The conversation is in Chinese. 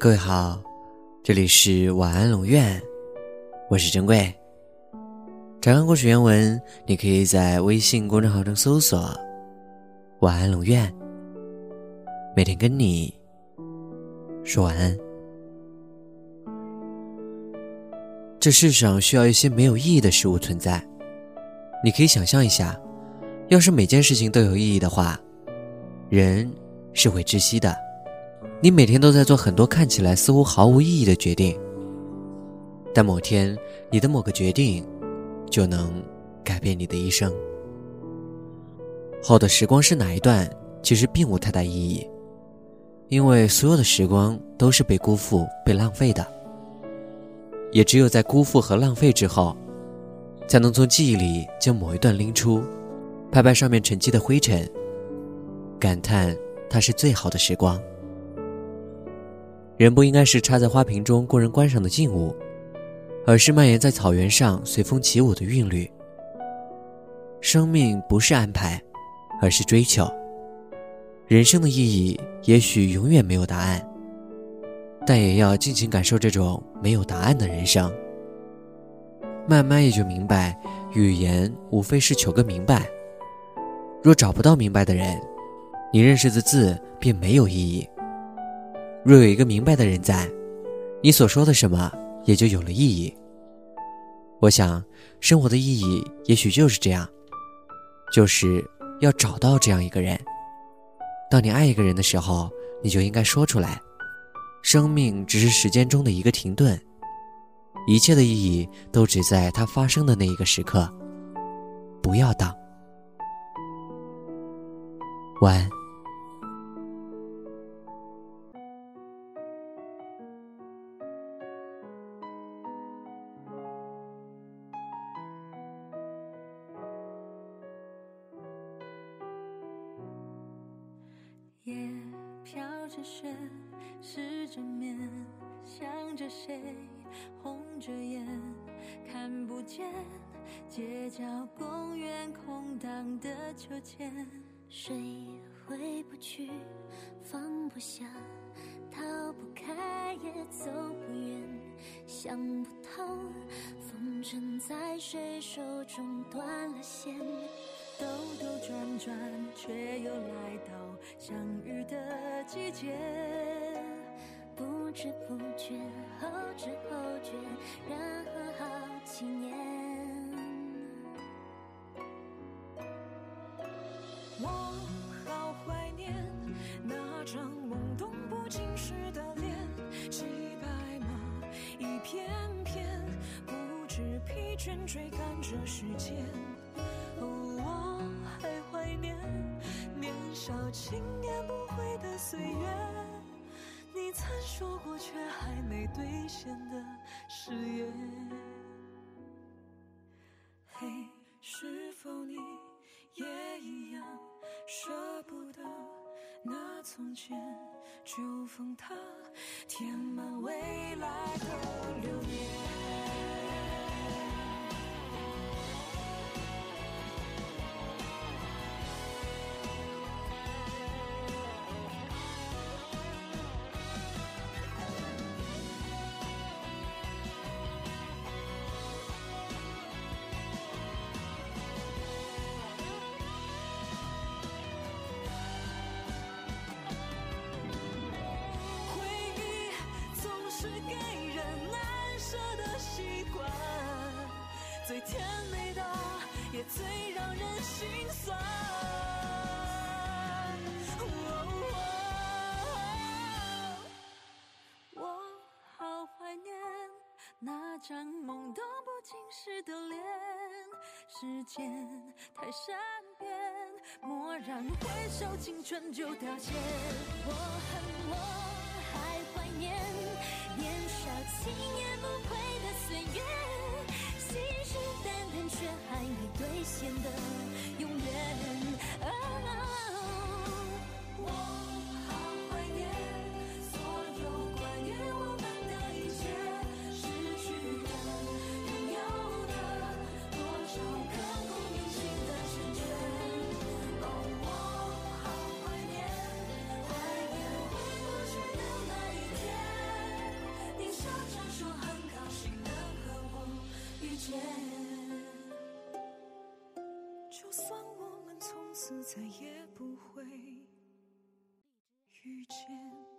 各位好，这里是晚安龙院，我是珍贵。查看故事原文，你可以在微信公众号中搜索“晚安龙院”，每天跟你说晚安。这世上需要一些没有意义的事物存在，你可以想象一下，要是每件事情都有意义的话，人是会窒息的。你每天都在做很多看起来似乎毫无意义的决定，但某天你的某个决定就能改变你的一生。好的时光是哪一段，其实并无太大意义，因为所有的时光都是被辜负、被浪费的。也只有在辜负和浪费之后，才能从记忆里将某一段拎出，拍拍上面沉积的灰尘，感叹它是最好的时光。人不应该是插在花瓶中供人观赏的静物，而是蔓延在草原上随风起舞的韵律。生命不是安排，而是追求。人生的意义也许永远没有答案，但也要尽情感受这种没有答案的人生。慢慢也就明白，语言无非是求个明白。若找不到明白的人，你认识的字便没有意义。若有一个明白的人在，你所说的什么也就有了意义。我想，生活的意义也许就是这样，就是要找到这样一个人。当你爱一个人的时候，你就应该说出来。生命只是时间中的一个停顿，一切的意义都只在它发生的那一个时刻。不要等。晚安。夜飘着雪，湿着面，想着谁，红着眼，看不见街角公园空荡的秋千，谁回不去，放不下，逃不开也走不远，想不透，风筝在谁手中断了线。兜兜转，却又来到相遇的季节。不知不觉，后知后觉，然后好几年。我好怀念那张懵懂不经事的脸，骑白马一片片，不知疲倦追赶着时间。小青年不悔的岁月，你曾说过却还没兑现的誓言。嘿，是否你也一样舍不得那从前？秋风它填满未来的流年。最甜美的，也最让人心酸。我好怀念那张懵懂不经事的脸，时间太善变，蓦然回首，青春就凋谢。我恨我还怀念年少轻言不悔的岁月。信誓旦旦却还没兑现的。再也不会遇见。